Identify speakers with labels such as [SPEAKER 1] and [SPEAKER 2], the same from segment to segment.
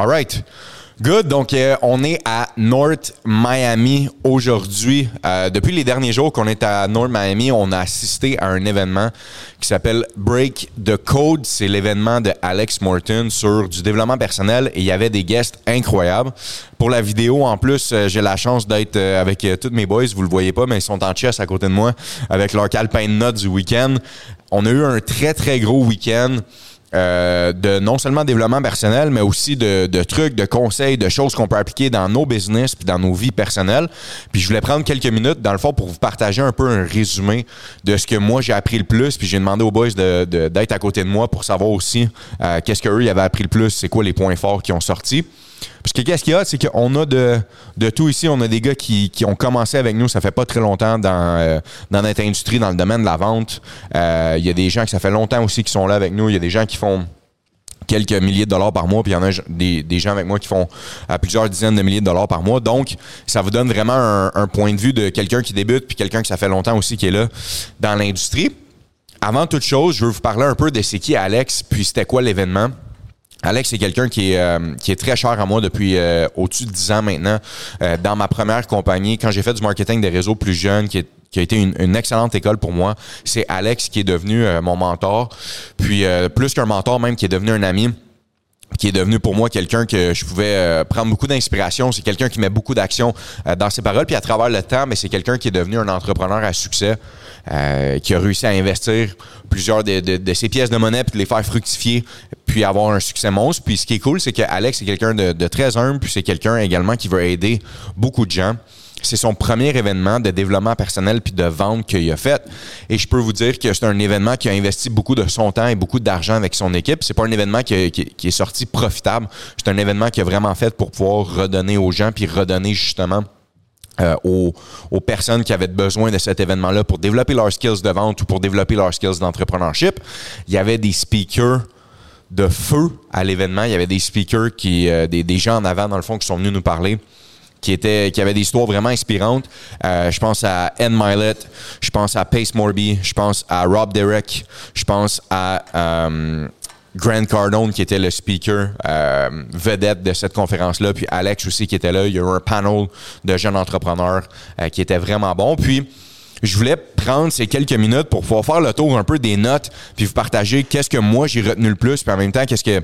[SPEAKER 1] All right. Good. Donc, euh, on est à North Miami aujourd'hui. Euh, depuis les derniers jours qu'on est à North Miami, on a assisté à un événement qui s'appelle Break the Code. C'est l'événement de Alex Morton sur du développement personnel et il y avait des guests incroyables. Pour la vidéo, en plus, euh, j'ai la chance d'être avec tous mes boys. Vous le voyez pas, mais ils sont en chess à côté de moi avec leur calepin de notes du week-end. On a eu un très, très gros week-end. Euh, de non seulement développement personnel, mais aussi de, de trucs, de conseils, de choses qu'on peut appliquer dans nos business puis dans nos vies personnelles. Puis je voulais prendre quelques minutes, dans le fond, pour vous partager un peu un résumé de ce que moi j'ai appris le plus. Puis j'ai demandé aux boys d'être de, à côté de moi pour savoir aussi euh, qu'est-ce qu'eux avaient appris le plus, c'est quoi les points forts qui ont sorti. Parce que qu'est-ce qu'il y a, c'est qu'on a de, de tout ici. On a des gars qui, qui, ont commencé avec nous, ça fait pas très longtemps dans, euh, dans notre industrie, dans le domaine de la vente. Euh, il y a des gens qui ça fait longtemps aussi qui sont là avec nous. Il y a des gens qui font quelques milliers de dollars par mois, puis il y en a des, des, gens avec moi qui font à plusieurs dizaines de milliers de dollars par mois. Donc, ça vous donne vraiment un, un point de vue de quelqu'un qui débute, puis quelqu'un qui ça fait longtemps aussi qui est là dans l'industrie. Avant toute chose, je veux vous parler un peu de c'est qui Alex, puis c'était quoi l'événement. Alex, c'est quelqu'un qui est, euh, qui est très cher à moi depuis euh, au-dessus de 10 ans maintenant. Euh, dans ma première compagnie, quand j'ai fait du marketing des réseaux plus jeunes, qui, a été une, une, excellente école pour moi, c'est Alex qui est devenu mon mentor. Puis plus qu'un mentor même, qui est devenu un ami qui est devenu pour moi quelqu'un que je pouvais prendre beaucoup d'inspiration. C'est quelqu'un qui met beaucoup d'action dans ses paroles. Puis à travers le temps, mais c'est quelqu'un qui est devenu un entrepreneur à succès, qui a réussi à investir plusieurs de, ses pièces de monnaie puis de les faire fructifier puis avoir un succès monstre. Puis ce qui est cool, c'est que Alex est quelqu'un de, de, très humble, puis c'est quelqu'un également qui veut aider beaucoup de gens. C'est son premier événement de développement personnel puis de vente qu'il a fait. Et je peux vous dire que c'est un événement qui a investi beaucoup de son temps et beaucoup d'argent avec son équipe. C'est pas un événement qui, est sorti profitable. C'est un événement qui a vraiment fait pour pouvoir redonner aux gens puis redonner justement euh, aux, aux, personnes qui avaient besoin de cet événement-là pour développer leurs skills de vente ou pour développer leurs skills d'entrepreneurship. Il y avait des speakers de feu à l'événement. Il y avait des speakers, qui, euh, des, gens en avant, dans le fond, qui sont venus nous parler. Qui, étaient, qui avaient des histoires vraiment inspirantes. Euh, je pense à Ed Milet, je pense à Pace Morby, je pense à Rob Derek, je pense à euh, Grant Cardone qui était le speaker euh, vedette de cette conférence-là, puis Alex aussi qui était là. Il y a eu un panel de jeunes entrepreneurs euh, qui était vraiment bon. Puis je voulais prendre ces quelques minutes pour pouvoir faire le tour un peu des notes, puis vous partager qu'est-ce que moi j'ai retenu le plus, puis en même temps qu'est-ce que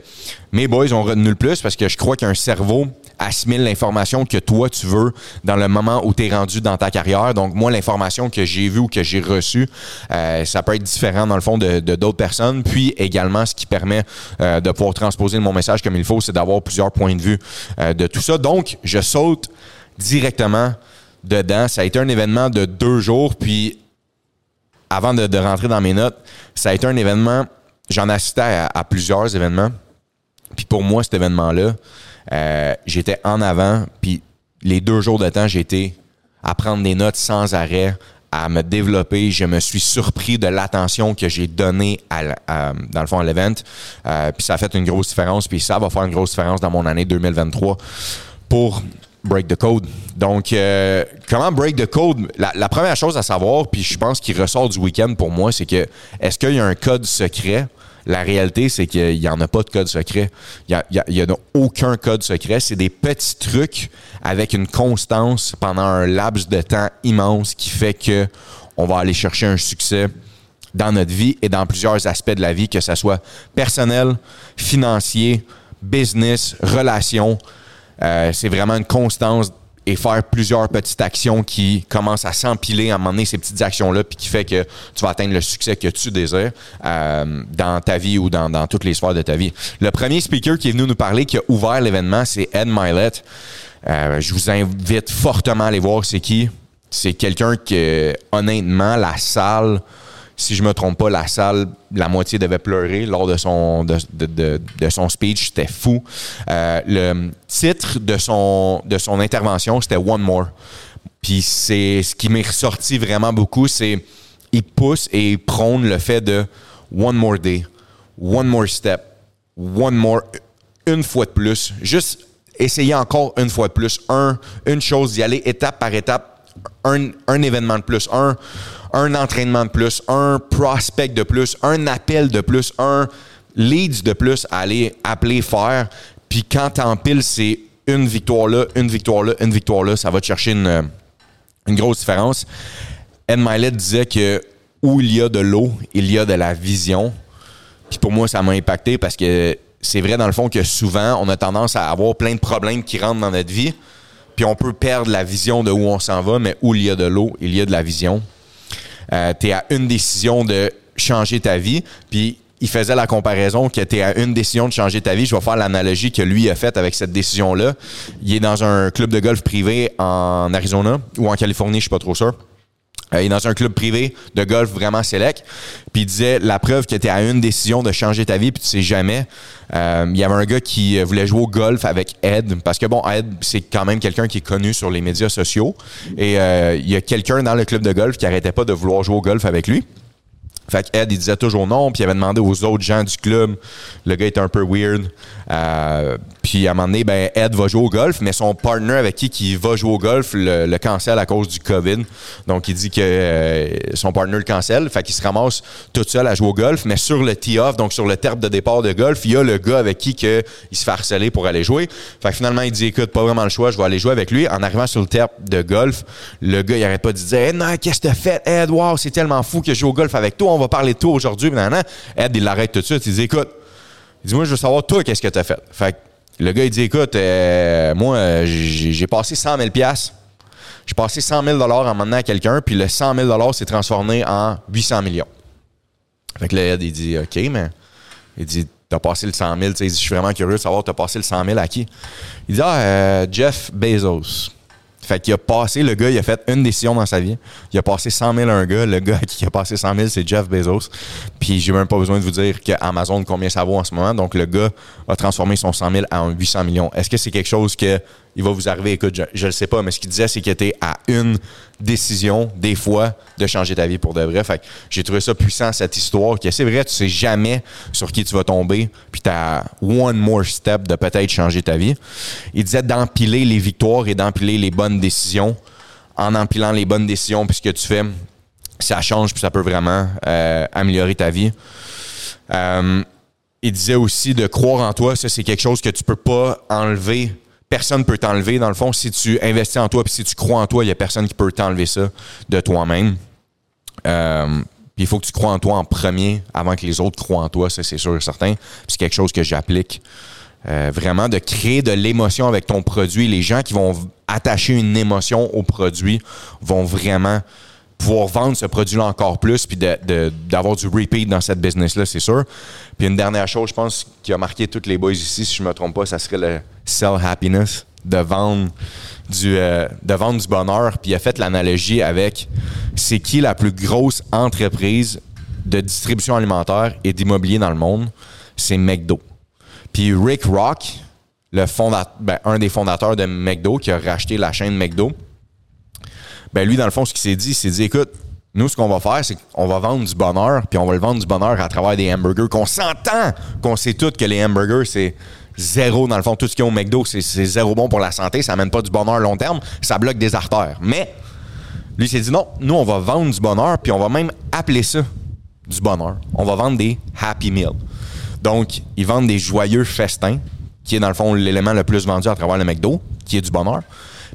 [SPEAKER 1] mes boys ont retenu le plus, parce que je crois qu'un cerveau assimile l'information que toi tu veux dans le moment où tu es rendu dans ta carrière. Donc moi, l'information que j'ai vue ou que j'ai reçue, euh, ça peut être différent dans le fond de d'autres personnes. Puis également, ce qui permet euh, de pouvoir transposer mon message comme il faut, c'est d'avoir plusieurs points de vue euh, de tout ça. Donc, je saute directement dedans. Ça a été un événement de deux jours. Puis, avant de, rentrer dans mes notes, ça a été un événement. J'en assistais à, à, plusieurs événements. Puis pour moi, cet événement-là, euh, j'étais en avant. Puis les deux jours de temps, j'étais à prendre des notes sans arrêt, à me développer. Je me suis surpris de l'attention que j'ai donnée à, dans le fond à l'event. Euh, puis ça a fait une grosse différence. Puis ça va faire une grosse différence dans mon année 2023 pour break the code. Donc, euh, comment break the code? La, la, première chose à savoir, puis je pense qu'il ressort du week-end pour moi, c'est que est-ce qu'il y a un code secret? La réalité, c'est qu'il n'y en a pas de code secret. Il n'y a, a, aucun code secret. C'est des petits trucs avec une constance pendant un laps de temps immense qui fait que on va aller chercher un succès dans notre vie et dans plusieurs aspects de la vie, que ce soit personnel, financier, business, relation. Euh, c'est vraiment une constance et faire plusieurs petites actions qui commencent à s'empiler à un moment donné, ces petites actions-là, puis qui fait que tu vas atteindre le succès que tu désires euh, dans ta vie ou dans, dans toutes les sphères de ta vie. Le premier speaker qui est venu nous parler, qui a ouvert l'événement, c'est Ed Milet. Euh, je vous invite fortement à aller voir c'est qui. C'est quelqu'un que, honnêtement, la salle si je me trompe pas, la salle, la moitié devait pleurer lors de son, de, de, de, son speech. C'était fou. Euh, le titre de son, de son intervention, c'était One More. Puis c'est ce qui m'est ressorti vraiment beaucoup, c'est il pousse et prône le fait de One More Day, One More Step, One More, une fois de plus. Juste essayer encore une fois de plus. Un, une chose, d'y aller étape par étape. Un, un événement de plus. Un, un entraînement de plus, un prospect de plus, un appel de plus, un leads de plus à aller appeler faire. Puis quand t'empiles, c'est une victoire là, une victoire là, une victoire là, ça va te chercher une, une grosse différence. Ed Milet disait que où il y a de l'eau, il y a de la vision. Puis pour moi, ça m'a impacté parce que c'est vrai dans le fond que souvent, on a tendance à avoir plein de problèmes qui rentrent dans notre vie. Puis on peut perdre la vision de où on s'en va, mais où il y a de l'eau, il y a de la vision. Euh, tu es à une décision de changer ta vie. Puis il faisait la comparaison que tu à une décision de changer ta vie. Je vais faire l'analogie que lui a faite avec cette décision-là. Il est dans un club de golf privé en Arizona ou en Californie, je suis pas trop sûr. Euh, il est dans un club privé de golf vraiment sélect. Puis il disait la preuve que tu à une décision de changer ta vie puis tu sais jamais. Euh, il y avait un gars qui voulait jouer au golf avec Ed parce que bon Ed c'est quand même quelqu'un qui est connu sur les médias sociaux et euh, il y a quelqu'un dans le club de golf qui arrêtait pas de vouloir jouer au golf avec lui. Fait Ed, il disait toujours non, puis il avait demandé aux autres gens du club. Le gars était un peu weird. Euh, puis à un moment donné, ben, Ed va jouer au golf, mais son partner avec qui il va jouer au golf le, le, cancelle à cause du COVID. Donc il dit que euh, son partner le cancelle. Fait qu'il se ramasse tout seul à jouer au golf, mais sur le tee-off, donc sur le terme de départ de golf, il y a le gars avec qui il se fait harceler pour aller jouer. Fait que finalement, il dit écoute, pas vraiment le choix, je vais aller jouer avec lui. En arrivant sur le terme de golf, le gars, il arrête pas de dire hey, non, qu'est-ce que t'as fait, Ed? Wow, c'est tellement fou que je joue au golf avec toi on va parler de toi aujourd'hui. Ed, il l'arrête tout de suite. Il dit, écoute, il dit, moi, je veux savoir, toi, qu'est-ce que tu as fait? Fait que le gars, il dit, écoute, euh, moi, j'ai passé 100 000 J'ai passé 100 000 en maintenant à quelqu'un, puis le 100 000 s'est transformé en 800 millions. Fait que Ed, il dit, OK, mais il dit, t'as passé le 100 000. Il dit, je suis vraiment curieux de savoir, t'as passé le 100 000 à qui? Il dit, ah, euh, Jeff Bezos. Fait qu'il a passé, le gars, il a fait une décision dans sa vie. Il a passé 100 000 à un gars. Le gars qui a passé 100 000, c'est Jeff Bezos. Puis j'ai même pas besoin de vous dire qu'Amazon, combien ça vaut en ce moment. Donc le gars a transformé son 100 000 en 800 millions. Est-ce que c'est quelque chose que il va vous arriver. Écoute, je, ne le sais pas, mais ce qu'il disait, c'est qu'il était à une décision, des fois, de changer ta vie pour de vrai. Fait j'ai trouvé ça puissant, cette histoire, que c'est vrai, tu sais jamais sur qui tu vas tomber, puis tu as one more step de peut-être changer ta vie. Il disait d'empiler les victoires et d'empiler les bonnes décisions. En empilant les bonnes décisions, puis ce que tu fais, ça change, puis ça peut vraiment euh, améliorer ta vie. Euh, il disait aussi de croire en toi, ça c'est quelque chose que tu peux pas enlever personne ne peut t'enlever. Dans le fond, si tu investis en toi puis si tu crois en toi, il n'y a personne qui peut t'enlever ça de toi-même. Euh, puis il faut que tu crois en toi en premier avant que les autres croient en toi, ça c'est sûr et certain. c'est quelque chose que j'applique. Euh, vraiment de créer de l'émotion avec ton produit. Les gens qui vont attacher une émotion au produit vont vraiment pouvoir vendre ce produit-là encore plus puis d'avoir du repeat dans cette business-là, c'est sûr. Puis une dernière chose, je pense, qui a marqué toutes les boys ici, si je me trompe pas, ça serait le sell happiness, de vendre du, euh, de vendre du bonheur. Puis il a fait l'analogie avec c'est qui la plus grosse entreprise de distribution alimentaire et d'immobilier dans le monde? C'est McDo. Puis Rick Rock, ben, un des fondateurs de McDo, qui a racheté la chaîne McDo, ben lui, dans le fond, ce qu'il s'est dit, il s'est dit, écoute, nous, ce qu'on va faire, c'est qu'on va vendre du bonheur, puis on va le vendre du bonheur à travers des hamburgers, qu'on s'entend qu'on sait tous que les hamburgers, c'est zéro, dans le fond, tout ce qu'il y a au McDo, c'est zéro bon pour la santé, ça amène pas du bonheur à long terme, ça bloque des artères. Mais, lui, s'est dit, non, nous, on va vendre du bonheur, puis on va même appeler ça du bonheur. On va vendre des Happy Meals. Donc, ils vendent des joyeux festins, qui est, dans le fond, l'élément le plus vendu à travers le McDo, qui est du bonheur.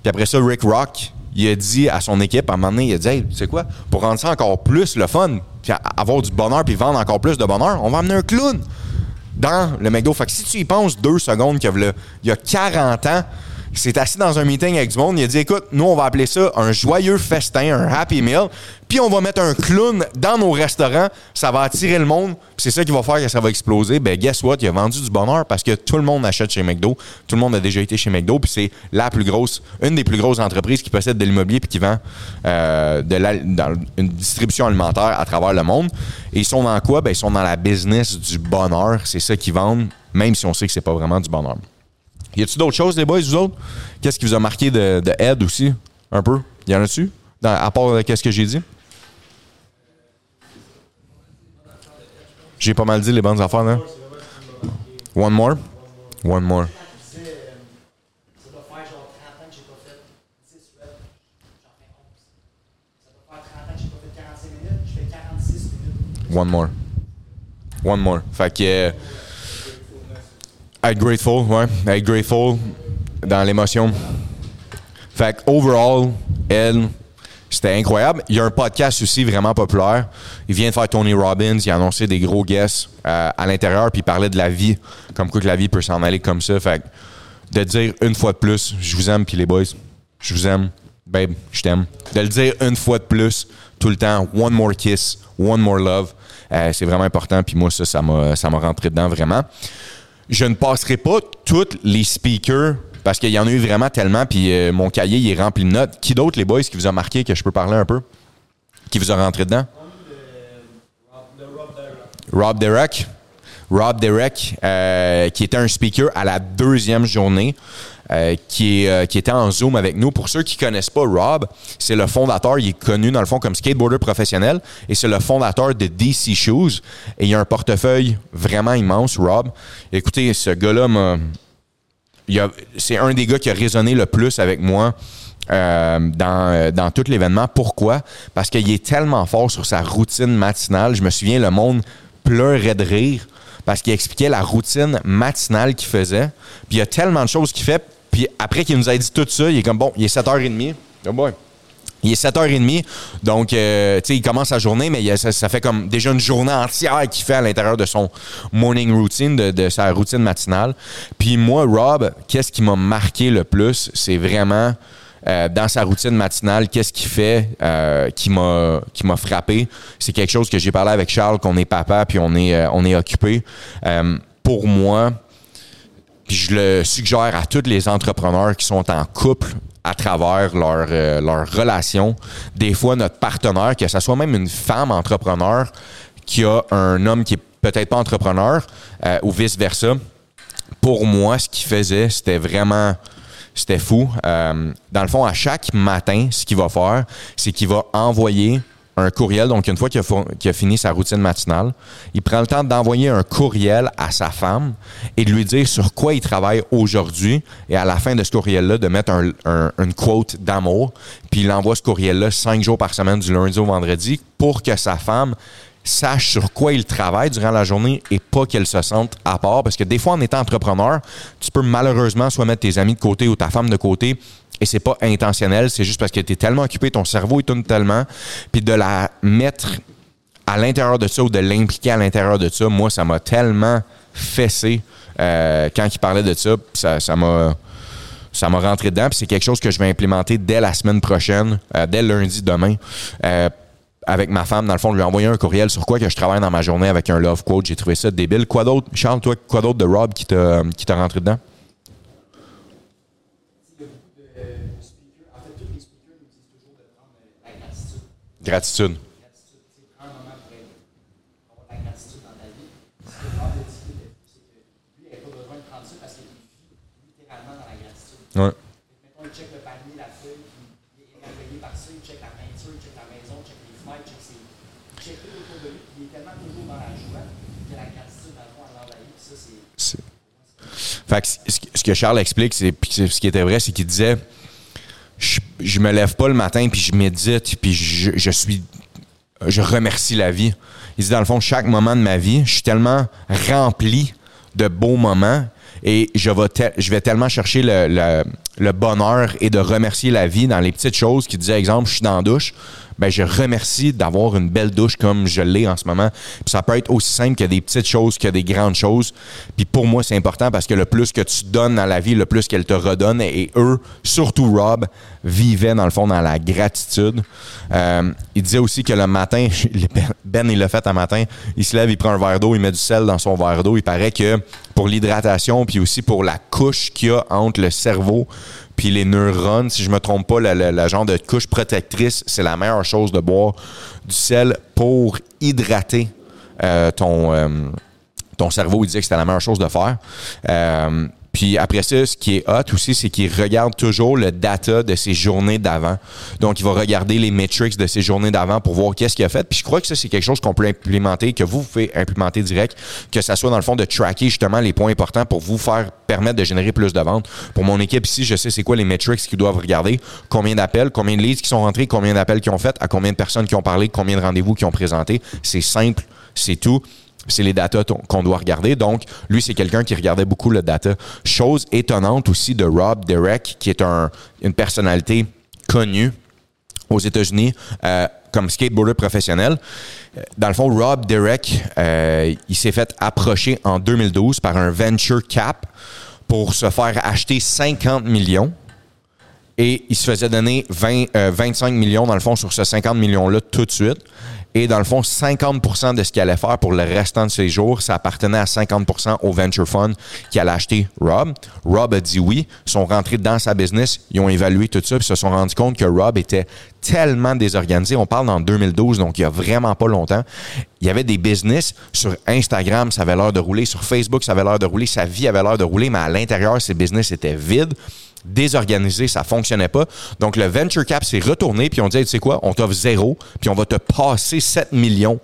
[SPEAKER 1] Puis après ça, Rick Rock, il a dit à son équipe, à un moment donné, il a dit Hey, tu sais quoi, pour rendre ça encore plus le fun, puis avoir du bonheur, puis vendre encore plus de bonheur, on va amener un clown dans le McDo. Fait que si tu y penses deux secondes qu'il y a 40 ans, il s'est assis dans un meeting avec du monde. Il a dit Écoute, nous, on va appeler ça un joyeux festin, un happy meal. Puis on va mettre un clown dans nos restaurants. Ça va attirer le monde. Puis c'est ça qui va faire que ça va exploser. Ben, guess what? Il a vendu du bonheur parce que tout le monde achète chez McDo. Tout le monde a déjà été chez McDo. Puis c'est la plus grosse, une des plus grosses entreprises qui possède de l'immobilier puis qui vend euh, de la, une distribution alimentaire à travers le monde. Et ils sont dans quoi? Ben, ils sont dans la business du bonheur. C'est ça qu'ils vendent, même si on sait que c'est pas vraiment du bonheur. Y a-tu d'autres choses, les boys, vous autres? Qu'est-ce qui vous a marqué de, de Ed aussi? Un peu? Y en a-tu? À part euh, qu'est-ce que j'ai dit? J'ai pas mal dit les bonnes affaires, non? One more? One more. One more. One more. Fait que. Être grateful, ouais. Être grateful dans l'émotion. Fait que, overall, elle, c'était incroyable. Il y a un podcast aussi vraiment populaire. Il vient de faire Tony Robbins. Il a annoncé des gros guests euh, à l'intérieur, puis il parlait de la vie. Comme quoi que la vie peut s'en aller comme ça. Fait que, de dire une fois de plus, je vous aime, puis les boys, je vous aime. Babe, je t'aime. De le dire une fois de plus, tout le temps, one more kiss, one more love. Euh, c'est vraiment important. Puis moi, ça, ça m'a, rentré dedans vraiment. Je ne passerai pas tous les speakers parce qu'il y en a eu vraiment tellement. Puis euh, mon cahier, il est rempli de notes. Qui d'autre, les boys, qui vous a marqué, que je peux parler un peu? Qui vous a rentré dedans? Rob Derek. Rob Derek, euh, qui était un speaker à la deuxième journée. Euh, qui, est, qui était en Zoom avec nous. Pour ceux qui connaissent pas Rob, c'est le fondateur, il est connu dans le fond comme skateboarder professionnel et c'est le fondateur de DC Shoes. Et il a un portefeuille vraiment immense, Rob. Écoutez, ce gars-là c'est un des gars qui a résonné le plus avec moi. Euh, dans tout l'événement. Pourquoi? Parce qu'il est tellement fort sur sa routine matinale. Je me souviens, le monde pleurait de rire parce qu'il expliquait la routine matinale qu'il faisait. Puis il y a tellement de choses qu'il fait. Puis après qu'il nous a dit tout ça, il est comme, bon, il est 7h30. Oh boy. Il est 7h30, donc euh, tu sais, il commence sa journée, mais ça, fait comme déjà une journée entière qu'il fait à l'intérieur de son morning routine, de, sa routine matinale. Puis moi, Rob, qu'est-ce qui m'a marqué le plus, c'est vraiment euh, dans sa routine matinale, qu'est-ce qu'il fait euh, qui m'a frappé? C'est quelque chose que j'ai parlé avec Charles, qu'on est papa, puis on est on est occupé. pour moi, puis je le suggère à tous les entrepreneurs qui sont en couple à travers leur, euh, leur relation. Des fois, notre partenaire, que ce soit même une femme entrepreneur qui a un homme qui est peut-être pas entrepreneur euh, ou vice-versa, pour moi, ce qu'il faisait, c'était vraiment c'était fou. Euh, dans le fond, à chaque matin, ce qu'il va faire, c'est qu'il va envoyer un courriel. Donc, une fois qu'il a, fini sa routine matinale, il prend le temps d'envoyer un courriel à sa femme et de lui dire sur quoi il travaille aujourd'hui. Et à la fin de ce courriel-là, de mettre un, une quote d'amour. Puis il envoie ce courriel-là cinq jours par semaine, du lundi au vendredi, pour que sa femme sache sur quoi il travaille durant la journée et pas qu'elle se sente à part. Parce que des fois, en étant entrepreneur, tu peux malheureusement soit mettre tes amis de côté ou ta femme de côté et c'est pas intentionnel, c'est juste parce que tu es tellement occupé, ton cerveau tourne tellement, puis de la mettre à l'intérieur de ça ou de l'impliquer à l'intérieur de ça, moi, ça m'a tellement fessé euh, quand il parlait de ça, ça m'a ça m'a rentré dedans, puis c'est quelque chose que je vais implémenter dès la semaine prochaine, euh, dès lundi demain. Euh, avec ma femme, dans le fond, lui envoyer un courriel sur quoi que je travaille dans ma journée avec un love quote. J'ai trouvé ça débile. Quoi d'autre, Charles, toi, quoi d'autre de Rob qui t'a rentré dedans? Gratitude. pour avoir de la gratitude dans ta vie. Ce que Bob a dit, c'est que lui, il n'avait pas besoin de prendre ça parce qu'il vit littéralement dans la gratitude. Ouais. Mettons, il check le panier, la feuille, puis il est émerveillé par ça, il check la peinture, il check la maison, il check les fenêtres, il check, ses... il check tout autour de lui, puis il est tellement toujours dans la joie que la gratitude, dans le fond, elle envahit, puis ça, c'est. Fait ce que Charles explique, c'est, ce qui était vrai, c'est qu'il disait je, me lève pas le matin puis je médite puis je, je suis je remercie la vie. Il dit dans le fond chaque moment de ma vie, je suis tellement rempli de beaux moments et je vais, tellement chercher le, bonheur et de remercier la vie dans les petites choses qui disait exemple je suis dans la douche ben je remercie d'avoir une belle douche comme je l'ai en ce moment. Puis ça peut être aussi simple que des petites choses que des grandes choses. Puis pour moi, c'est important parce que le plus que tu donnes dans la vie, le plus qu'elle te redonne. Et eux, surtout Rob, vivaient dans le fond dans la gratitude. Euh, il disait aussi que le matin, Ben il l'a fait un matin, il se lève, il prend un verre d'eau, il met du sel dans son verre d'eau. Il paraît que pour l'hydratation, puis aussi pour la couche qu'il y a entre le cerveau puis les neurones, si je me trompe pas, la, genre de couche protectrice, c'est la meilleure chose de boire du sel pour hydrater euh, ton, euh, ton cerveau. Il disait que c'était la meilleure chose de faire. Puis après ça, ce qui est hot aussi, c'est qu'il regarde toujours le data de ses journées d'avant. Donc, il va regarder les metrics de ses journées d'avant pour voir qu'est-ce qu'il a fait. Puis je crois que ça, c'est quelque chose qu'on peut implémenter, que vous pouvez implémenter direct, que ça soit dans le fond de tracker justement les points importants pour vous faire permettre de générer plus de ventes. Pour mon équipe ici, je sais c'est quoi les metrics qu'ils doivent regarder, combien d'appels, combien de leads qui sont rentrés, combien d'appels qui ont fait, à combien de personnes qui ont parlé, combien de rendez-vous qui ont présenté. C'est simple, c'est tout c'est les data qu'on doit regarder. Donc, lui, c'est quelqu'un qui regardait beaucoup le data. Chose étonnante aussi de Rob Derek, qui est un, une personnalité connue aux États-Unis euh, comme skateboarder professionnel. Euh, dans le fond, Rob Derek, euh, il s'est fait approcher en 2012 par un venture cap pour se faire acheter 50 millions. Et il se faisait donner 20, 25 millions, dans le fond, sur ce 50 millions-là tout de suite. Et dans le fond, 50% de ce qu'il allait faire pour le restant de ses jours, ça appartenait à 50% au venture fund qui allait acheter Rob. Rob a dit oui. Sont rentrés dans sa business. Ils ont évalué tout ça puis se sont rendus compte que Rob était tellement désorganisé. On parle en 2012, donc il y a vraiment pas longtemps. Il y avait des business sur Instagram, ça avait l'air de rouler. Sur Facebook, ça avait l'air de rouler. Sa vie avait l'air de rouler, mais à l'intérieur, ses business étaient vides désorganisé, ça fonctionnait pas. Donc le venture cap s'est retourné puis on dit tu sais quoi, on t'offre zéro puis on va te passer 7 millions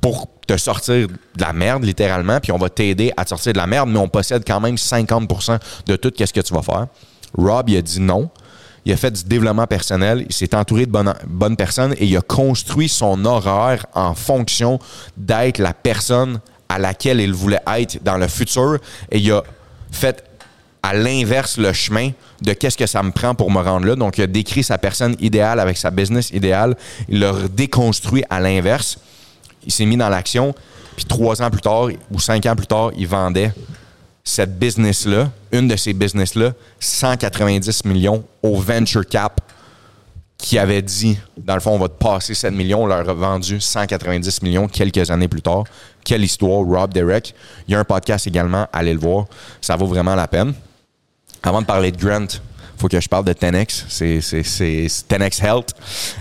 [SPEAKER 1] pour te sortir de la merde littéralement puis on va t'aider à te sortir de la merde mais on possède quand même 50% de tout qu'est-ce que tu vas faire. Rob il a dit non. Il a fait du développement personnel, il s'est entouré de bonnes, bonnes personnes et il a construit son horaire en fonction d'être la personne à laquelle il voulait être dans le futur et il a fait à l'inverse le chemin de qu'est-ce que ça me prend pour me rendre là. Donc, il a décrit sa personne idéale avec sa business idéale. Il l'a déconstruit à l'inverse. Il s'est mis dans l'action. Puis trois ans plus tard ou cinq ans plus tard, il vendait cette business-là, une de ces business-là, 190 millions au venture cap qui avait dit, dans le fond, on va te passer 7 millions, on leur a vendu 190 millions quelques années plus tard. Quelle histoire, Rob Derek. Il y a un podcast également, allez le voir. Ça vaut vraiment la peine. Avant de parler de Grant, faut que je parle de Tenex. C'est, Tenex Health.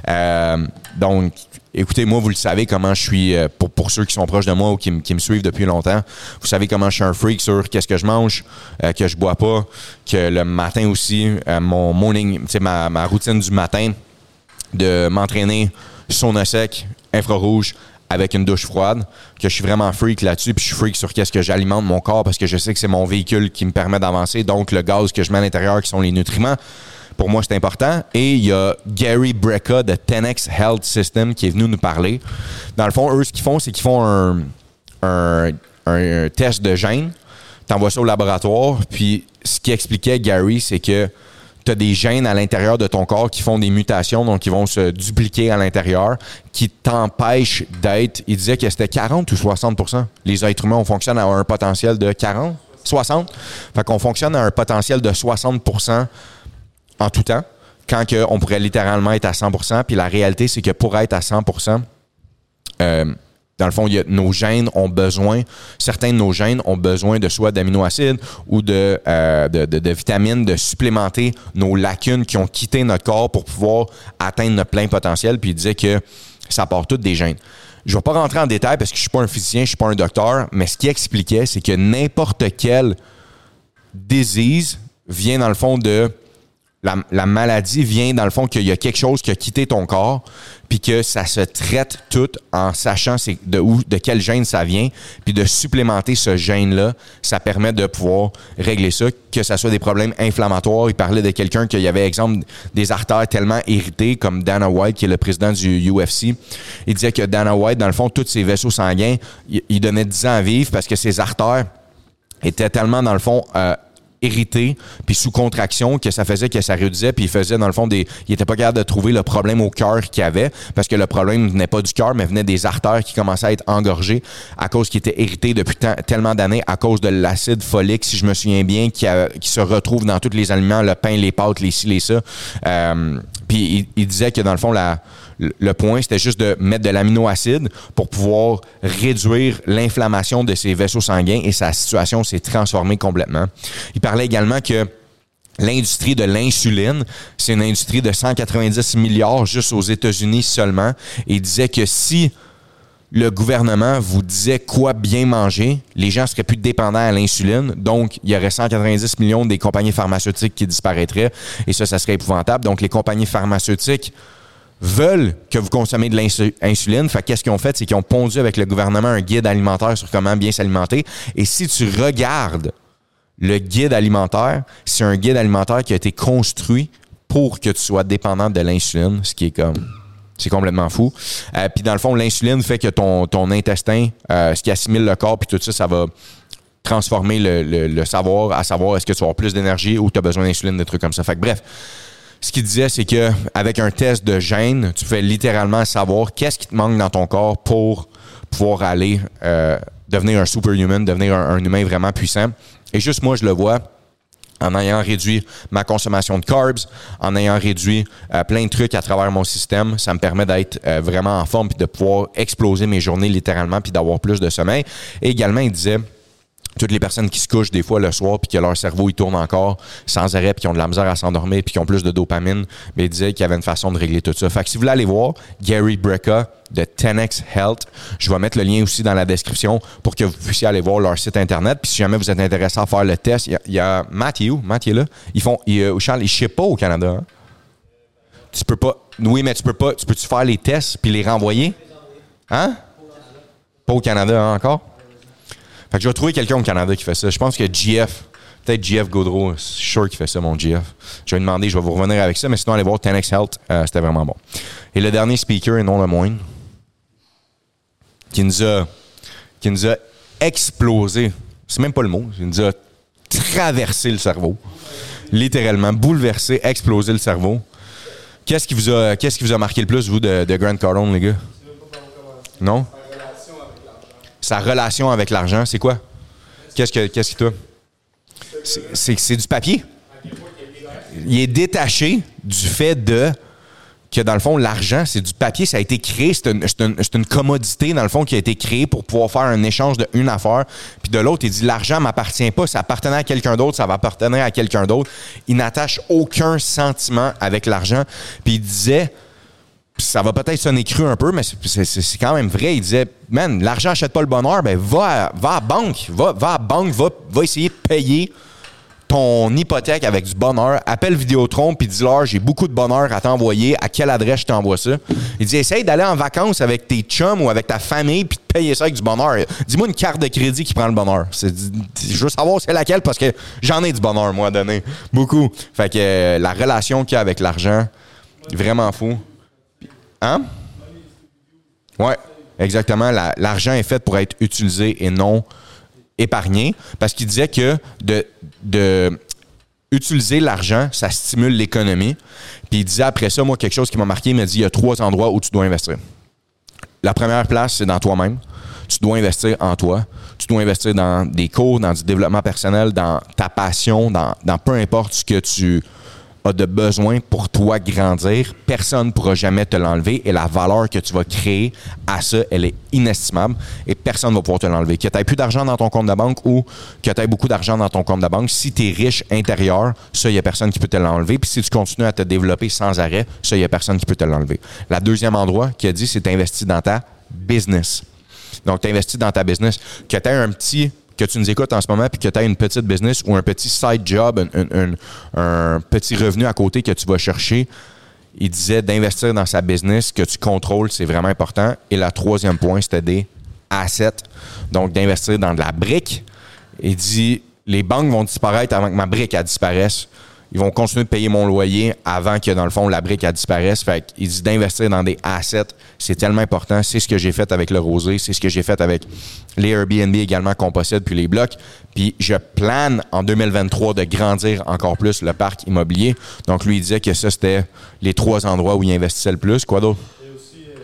[SPEAKER 1] Euh, donc, écoutez, moi, vous le savez comment je suis, euh, pour, pour ceux qui sont proches de moi ou qui, me suivent depuis longtemps, vous savez comment je suis un freak sur qu'est-ce que je mange, euh, que je bois pas, que le matin aussi, mon morning, ma, ma routine du matin, de m'entraîner sauna sec, infrarouge, avec une douche froide, que je suis vraiment freak là-dessus, puis je suis freak sur qu'est-ce que j'alimente mon corps parce que je sais que c'est mon véhicule qui me permet d'avancer, donc le gaz que je mets à l'intérieur qui sont les nutriments. Pour moi, c'est important. Et il y a Gary Brecka de 10X Health System qui est venu nous parler. Dans le fond, eux, ce qu'ils font, c'est qu'ils font un, test de gènes. T'envoies ça au laboratoire. Puis ce qui expliquait Gary, c'est que tu as des gènes à l'intérieur de ton corps qui font des mutations, donc qui vont se dupliquer à l'intérieur, qui t'empêchent d'être. Il disait que c'était 40 ou 60% Les êtres humains, on fonctionne à un potentiel de 40, 60. Fait qu'on fonctionne à un potentiel de 60% en tout temps, quand on pourrait littéralement être à 100% Puis la réalité, c'est que pour être à 100 euh, dans le fond, nos gènes ont besoin, certains de nos gènes ont besoin de soit d'aminoacides ou euh, de, vitamines, de supplémenter nos lacunes qui ont quitté notre corps pour pouvoir atteindre notre plein potentiel. Puis il disait que ça part tout des gènes. Je ne vais pas rentrer en détail parce que je ne suis pas un physicien, je ne suis pas un docteur, mais ce qu'il expliquait, c'est que n'importe quelle disease vient dans le fond de la, maladie vient dans le fond qu'il y a quelque chose qui a quitté ton corps, puis que ça se traite tout en sachant de où, de quel gène ça vient, puis de supplémenter ce gène-là, ça permet de pouvoir régler ça, que ça soit des problèmes inflammatoires. Il parlait de quelqu'un qui avait, exemple, des artères tellement irritées, comme Dana White, qui est le président du UFC. Il disait que Dana White, dans le fond, tous ses vaisseaux sanguins, il, donnait 10 ans à vivre parce que ses artères étaient tellement, dans le fond, euh, irrité, puis sous contraction, que ça faisait que ça réduisait, puis il faisait, dans le fond, des. Il était pas capable de trouver le problème au cœur qu'il avait, parce que le problème venait pas du cœur, mais venait des artères qui commençaient à être engorgées à cause qu'il était irrité depuis tellement d'années, à cause de l'acide folique, si je me souviens bien, qui, qui, se retrouve dans tous les aliments, le pain, les pâtes, les ci, les ça. Euh, puis il, disait que, dans le fond, la le point, c'était juste de mettre de l'aminoacide pour pouvoir réduire l'inflammation de ses vaisseaux sanguins et sa situation s'est transformée complètement. Il parlait également que L'industrie de l'insuline, c'est une industrie de 190 milliards juste aux États-Unis seulement. Et il disait que si le gouvernement vous disait quoi bien manger, les gens seraient plus dépendants à l'insuline. Donc, il y aurait 190 millions des compagnies pharmaceutiques qui disparaîtraient. Et ça, ça serait épouvantable. Donc, les compagnies pharmaceutiques veulent que vous consommez de l'insuline. Qu'est-ce qu'ils ont fait? C'est qu'ils ont pondu avec le gouvernement un guide alimentaire sur comment bien s'alimenter. Et si tu regardes le guide alimentaire, c'est un guide alimentaire qui a été construit pour que tu sois dépendant de l'insuline, ce qui est comme C'est complètement fou. Euh, puis dans le fond, l'insuline fait que ton, intestin, euh, ce qui assimile le corps, puis tout ça, ça va transformer le, savoir à savoir est-ce que tu vas avoir plus d'énergie ou tu as besoin d'insuline, des trucs comme ça. Fait bref, ce qu'il disait, c'est que avec un test de gène, tu fais littéralement savoir qu'est-ce qui te manque dans ton corps pour pouvoir aller euh, devenir un superhuman, devenir un, humain vraiment puissant. Et juste moi, je le vois en ayant réduit ma consommation de carbs, en ayant réduit euh, plein de trucs à travers mon système, ça me permet d'être euh, vraiment en forme puis de pouvoir exploser mes journées littéralement puis d'avoir plus de sommeil. Et également, il disait toutes les personnes qui se couchent des fois le soir puis que leur cerveau il tourne encore sans arrêt puis qui ont de la misère à s'endormir puis qui ont plus de dopamine, mais il disait qu'il y avait une façon de régler tout ça. Fait que si vous voulez aller voir Gary Brecka de 10x Health, je vais mettre le lien aussi dans la description pour que vous puissiez aller voir leur site internet. Puis si jamais vous êtes intéressé à faire le test, il y a, il y a Matthew, Matthew là, ils font, ils, euh, Charles, ils shippent pas au Canada. hein? Tu peux pas, oui, mais tu peux pas, tu peux-tu faire les tests puis les renvoyer? Hein? Pas au Canada hein, encore? Fait que je vais trouver quelqu'un au Canada qui fait ça. Je pense que GF, peut-être GF Gaudreau, je suis sûr qu'il fait ça, mon GF. Je vais demander, je vais vous revenir avec ça, mais sinon, allez voir 10x Health, euh, c'était vraiment bon. Et le dernier speaker, et non le moindre, qui nous a, qui nous a explosé, c'est même pas le mot, il nous a traversé le cerveau. Littéralement, bouleversé, explosé le cerveau. Qu'est-ce qui vous a, qui vous a marqué le plus, vous, de, de Grant Cardone, les gars? Non? Sa relation avec l'argent, c'est quoi? Qu'est-ce que qu'est-ce? C'est- du papier. Il est détaché du fait de que dans le fond, l'argent, c'est du papier, ça a été créé, c'est une, commodité, dans le fond, qui a été créée pour pouvoir faire un échange de une affaire. Puis de l'autre, il dit l'argent m'appartient pas, ça appartenait à quelqu'un d'autre, ça va appartenir à quelqu'un d'autre. Il n'attache aucun sentiment avec l'argent. Puis il disait, ça va peut-être sonner cru un peu, mais c'est- quand même vrai. Il disait, man, l'argent achète pas le bonheur, ben va, à- va à banque, va, va à banque, va, va essayer de payer ton hypothèque avec du bonheur. Appelle Vidéotron puis dis-leur, j'ai beaucoup de bonheur à t'envoyer. À quelle adresse je t'envoie ça? Il dit, essaye d'aller en vacances avec tes chums ou avec ta famille puis de payer ça avec du bonheur. Dis-moi une carte de crédit qui prend le bonheur. Je veux savoir c'est laquelle parce que j'en ai du bonheur, moi, à donner. Beaucoup. Fait que euh, la relation qu'il y a avec l'argent, vraiment fou. Hein? Ouais, exactement. La- L'argent est fait pour être utilisé et non épargné. Parce qu'il disait que de utiliser l'argent, ça stimule l'économie. Puis il disait après ça, moi, quelque chose qui m'a marqué, il m'a dit il y a trois endroits où tu dois investir. La première place, c'est dans toi-même. Tu dois investir en toi. Tu dois investir dans des cours, dans du développement personnel, dans ta passion, dans, dans peu importe ce que tu as de besoin pour toi grandir. Personne ne pourra jamais te l'enlever et la valeur que tu vas créer à ça, elle est inestimable et personne ne va pouvoir te l'enlever. Que tu aies plus d'argent dans ton compte de banque ou que tu aies beaucoup d'argent dans ton compte de banque, si tu es riche intérieur, ça, il n'y a personne qui peut te l'enlever. Puis si tu continues à te développer sans arrêt, ça, il n'y a personne qui peut te l'enlever. La deuxième endroit qu'il a dit, c'est investir dans ta business. Donc, tu investis dans ta business. Que tu aies un petit, que tu nous écoutes en ce moment, puis que tu aies une petite business ou un petit side job, un- un petit revenu à côté que tu vas chercher. Il disait d'investir dans sa business, que tu contrôles, c'est vraiment important. Et le troisième point, c'était des assets. Donc, d'investir dans de la brique. Il dit les banques vont disparaître avant que ma brique elle disparaisse. Ils vont continuer de payer mon loyer avant que, dans le fond, la brique elle disparaisse. Fait qu'il dit d'investir dans des assets, c'est tellement important. C'est ce que j'ai fait avec le Rosé, c'est ce que j'ai fait avec les Airbnb également qu'on possède, puis les blocs. Puis je plane en 2023 de grandir encore plus le parc immobilier. Donc lui, il disait que ça, c'était les trois endroits où il investissait le plus. Quoi d'autre?
[SPEAKER 2] Euh,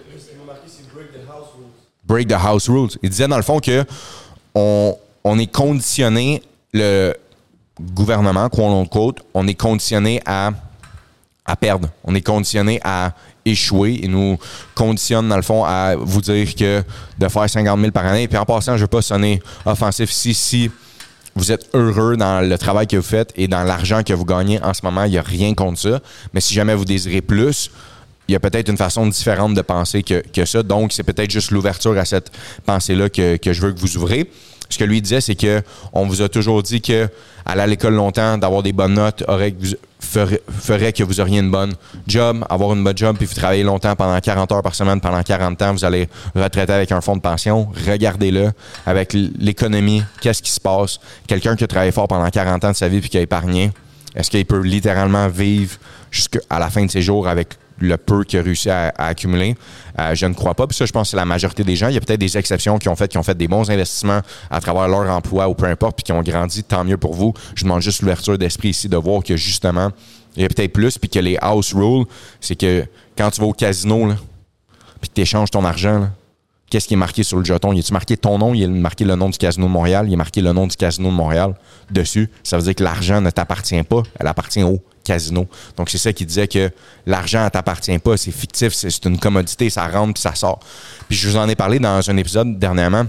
[SPEAKER 2] break the house rules.
[SPEAKER 1] Il disait dans le fond que on, on est conditionné, le gouvernement, quote quote, on est conditionné à, à perdre. On est conditionné à échouer. Il nous conditionne, dans le fond, à vous dire que de faire 50 000 par année. Puis en passant, je ne veux pas sonner offensif ici, si vous êtes heureux dans le travail que vous faites et dans l'argent que vous gagnez en ce moment, il n'y a rien contre ça. Mais si jamais vous désirez plus, il y a peut-être une façon différente de penser que, que ça. Donc, c'est peut-être juste l'ouverture à cette pensée-là que, que je veux que vous ouvrez. Ce que lui disait, c'est que on vous a toujours dit que aller à l'école longtemps, d'avoir des bonnes notes, aurait, ferait, ferait que vous auriez une bonne job, avoir une bonne job, puis vous travaillez longtemps pendant 40 heures par semaine, pendant 40 ans, vous allez retraiter avec un fonds de pension. Regardez-le avec l'économie, qu'est-ce qui se passe? Quelqu'un qui a travaillé fort pendant 40 ans de sa vie puis qui a épargné, Est-ce qu'il peut littéralement vivre jusqu'à la fin de ses jours avec le peu qu'il a réussi à, accumuler? Euh, je ne crois pas. Puis ça, je pense que c'est la majorité des gens. Il y a peut-être des exceptions qui ont fait, qui ont fait des bons investissements à travers leur emploi ou peu importe, puis qui ont grandi. Tant mieux pour vous. Je demande juste l'ouverture d'esprit ici de voir que justement, il y a peut-être plus, puis que les house rules, c'est que quand tu vas au casino, là, puis que tu échanges ton argent, qu'est-ce qui est marqué sur le jeton? Il est marqué ton nom? Il est marqué le nom du Casino de Montréal? Il est marqué le nom du Casino de Montréal dessus? Ça veut dire que l'argent ne t'appartient pas, elle appartient au casino. Donc, c'est ça qui disait que l'argent ne t'appartient pas, c'est fictif, c'est une commodité, ça rentre puis ça sort. Puis je vous en ai parlé dans un épisode dernièrement.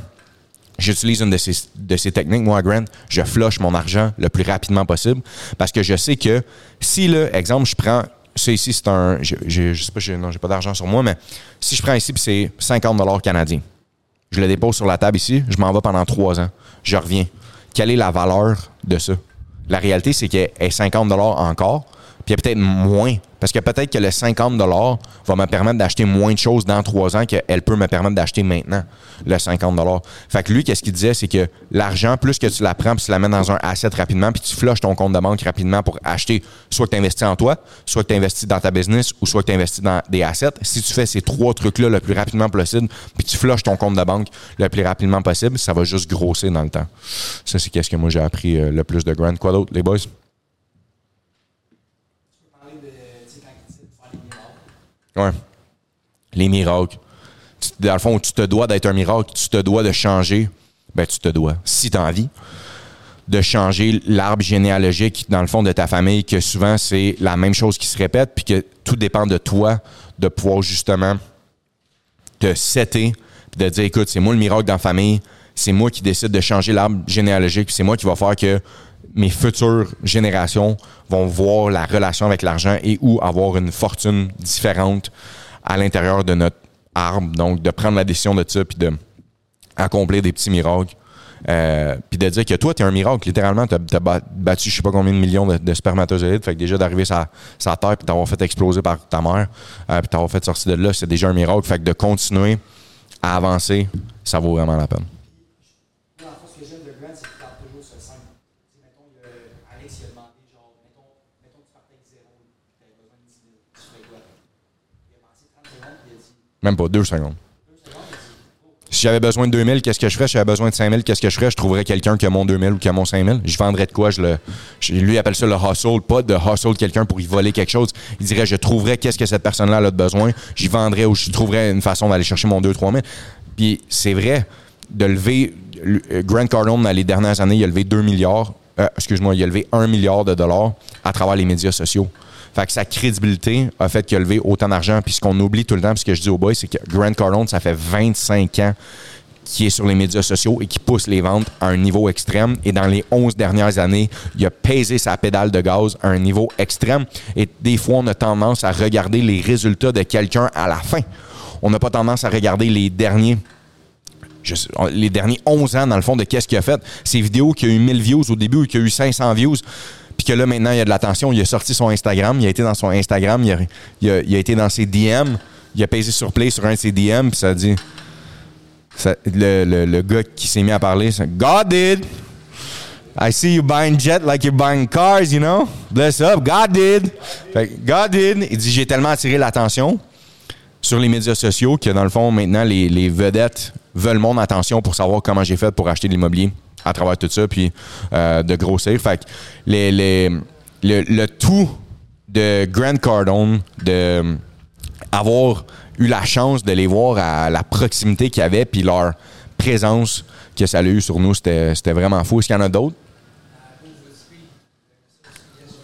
[SPEAKER 1] J'utilise une de ces, techniques, moi, à Grant. Je flush mon argent le plus rapidement possible parce que je sais que si, là, exemple, je prends ça ici, c'est un. Je, je, je sais pas, j'ai- non, pas d'argent sur moi, mais si je prends ici, puis c'est 50 canadiens, je le dépose sur la table ici, je m'en vais pendant trois ans, je reviens. Quelle est la valeur de ça? La réalité, c'est qu'elle est 50 encore, puis peut-être moins. Parce que peut-être que le 50 va me permettre d'acheter moins de choses dans trois ans qu'elle peut me permettre d'acheter maintenant, le 50 Fait que lui, qu'est-ce qu'il disait, c'est que l'argent, plus que tu la prends, puis tu la mets dans un asset rapidement, puis tu flushes ton compte de banque rapidement pour acheter soit que tu investis en toi, soit que tu investis dans ta business, ou soit que tu investis dans des assets. Si tu fais ces trois trucs-là le plus rapidement possible, puis tu flushes ton compte de banque le plus rapidement possible, ça va juste grossir dans le temps. Ça, c'est qu'est-ce que moi j'ai appris euh, le plus de Grand. Quoi d'autre, les boys?
[SPEAKER 3] Tu peux parler de, tu sais, quand il dit de faire des miracles.
[SPEAKER 1] Ouais. Les miracles. Dans le fond, tu te dois d'être un miracle, tu te dois de changer. Ben, tu te dois, si tu as envie, de changer l'arbre généalogique, dans le fond, de ta famille, que souvent, c'est la même chose qui se répète, puis que tout dépend de toi de pouvoir justement te setter, de dire, écoute, c'est moi le miracle dans la famille, c'est moi qui décide de changer l'arbre généalogique, puis c'est moi qui va faire que mes futures générations vont voir la relation avec l'argent et ou avoir une fortune différente à l'intérieur de notre arbre. Donc, de prendre la décision de ça, puis de accomplir des petits miracles. Euh, puis de dire que toi, tu es un miracle. Littéralement, tu as, battu je sais pas combien de millions de, de spermatozoïdes. Fait que déjà d'arriver sur sa terre puis t'avoir fait exploser par ta mère, euh, puis t'avoir fait sortir de là, c'est déjà un miracle. Fait que de continuer à avancer, ça vaut vraiment la peine.
[SPEAKER 3] Moi, en fait, ce que j'aime de Grant, c'est qu'il parle toujours ce simple. Tu sais, mettons, il y a- Alex, il a demandé, genre, mettons, mettons que tu partais avec zéro, puis tu avais besoin de 10 000. Tu fais quoi? Il a pensé 30 secondes, puis il a dit,
[SPEAKER 1] Même pas deux secondes. Si j'avais besoin de 2000, qu'est-ce que je ferais? Si j'avais besoin de 5000, qu'est-ce que je ferais? Je trouverais quelqu'un qui a mon 2000 ou qui a mon 5000. Je vendrais de quoi? Je le, lui appelle ça le hustle, pas de hustle quelqu'un pour y voler quelque chose. Il dirait, je trouverais qu'est-ce que cette personne-là a de besoin. J'y vendrais ou je trouverais une façon d'aller chercher mon 2-3 000. Puis c'est vrai, de lever, le- euh, Grant Cardone, dans les dernières années, il a levé 2 milliards, euh, excuse-moi, il a levé 1 milliard de dollars à travers les médias sociaux. Fait que sa crédibilité a fait qu'il a levé autant d'argent. Puis ce qu'on oublie tout le temps, puis ce que je dis aux boys, c'est que Grant Cardone, ça fait 25 ans qui est sur les médias sociaux et qui pousse les ventes à un niveau extrême. Et dans les 11 dernières années, il a pesé sa pédale de gaz à un niveau extrême. Et des fois, on a tendance à regarder les résultats de quelqu'un à la fin. On n'a pas tendance à regarder les derniers les derniers 11 ans, dans le fond, de qu'est-ce qu'il a fait. Ces vidéos qui a eu 1000 views au début ou qui a eu 500 views, puis que là, maintenant, il y a de l'attention. Il a sorti son Instagram, il a été dans son Instagram, il a, été dans ses DM, il a pesé sur play sur un de ses DM, puis ça a dit... le, le- le gars qui s'est mis à parler, c'est God did. I see you buying jet like you're buying cars, you know? Bless up. God did. Fait God did. Il dit J'ai tellement attiré l'attention sur les médias sociaux que dans le fond, maintenant, les, les vedettes veulent mon attention pour savoir comment j'ai fait pour acheter de l'immobilier à travers tout ça, puis euh, de grossir. Fait que le, le tout de Grant Cardone, de avoir eu la chance de les voir à la proximité qu'il y avait, puis leur présence que ça a eu sur nous, c'était c'était vraiment fou. Est-ce qu'il y en a d'autres?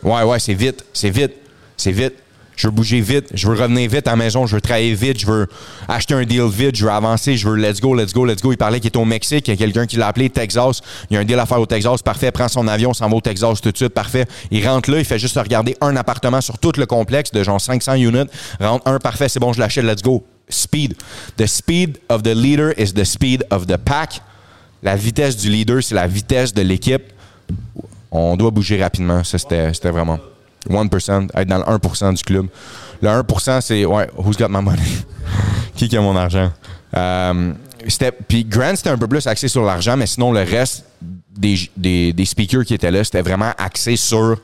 [SPEAKER 1] Ouais, ouais, c'est vite, c'est vite, c'est vite. Je veux bouger vite, je veux revenir vite à la maison, je veux travailler vite, je veux acheter un deal vite, je veux avancer, je veux let's go, let's go, let's go. Il parlait qu'il était au Mexique, il y a quelqu'un qui l'a appelé Texas. Il y a un deal à faire au Texas, parfait, prend son avion, s'en va au Texas tout de suite, parfait. Il rentre là, il fait juste regarder un appartement sur tout le complexe de genre 500 units. Rentre un, parfait, c'est bon, je l'achète, let's go. Speed. The speed of the leader is the speed of the pack. La vitesse du leader, c'est la vitesse de l'équipe on doit bouger rapidement. Ça, c'était c'était vraiment 1%, être dans le 1% du club. Le 1%, c'est, ouais, who's got my money? Qui a mon argent? Euh, Puis Grant, c'était un peu plus axé sur l'argent, mais sinon, le reste des, speakers qui étaient là, c'était vraiment axé sur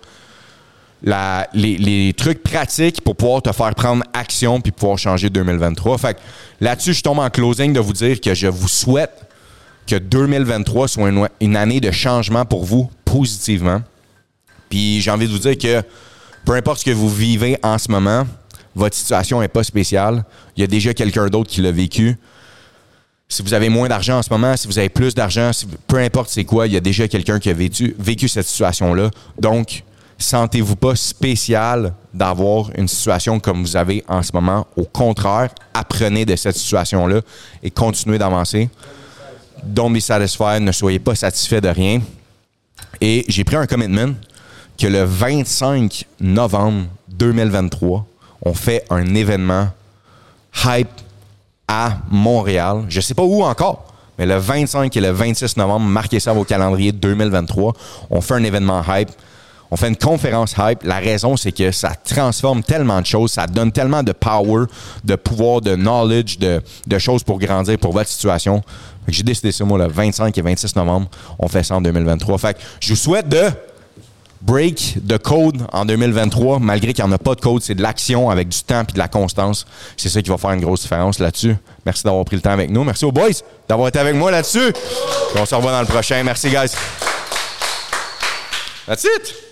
[SPEAKER 1] les, trucs pratiques pour pouvoir te faire prendre action puis pouvoir changer 2023. Fait là-dessus, je tombe en closing de vous dire que je vous souhaite que 2023 soit une année de changement pour vous positivement. Puis j'ai envie de vous dire que peu importe ce que vous vivez en ce moment, votre situation n'est pas spéciale. Il y a déjà quelqu'un d'autre qui l'a vécu. Si vous avez moins d'argent en ce moment, si vous avez plus d'argent, peu importe c'est quoi, il y a déjà quelqu'un qui a vécu, vécu cette situation-là. Donc, sentez-vous pas spécial d'avoir une situation comme vous avez en ce moment. Au contraire, apprenez de cette situation-là et continuez d'avancer. Don't be satisfied, ne soyez pas satisfait de rien. Et j'ai pris un commitment que le 25 novembre 2023, on fait un événement hype à Montréal. Je sais pas où encore, mais le 25 et le 26 novembre, marquez ça à vos calendriers 2023. On fait un événement hype. On fait une conférence hype. La raison, c'est que ça transforme tellement de choses, ça donne tellement de power, de pouvoir, de knowledge, de, choses pour grandir pour votre situation. J'ai décidé ça, moi, le 25 et 26 novembre. On fait ça en 2023. Fait que je vous souhaite de break de code en 2023, malgré qu'il n'y en a pas de code, c'est de l'action avec du temps et de la constance. C'est ça qui va faire une grosse différence là-dessus. Merci d'avoir pris le temps avec nous. Merci aux boys d'avoir été avec moi là-dessus. On se revoit dans le prochain. Merci, guys. That's it.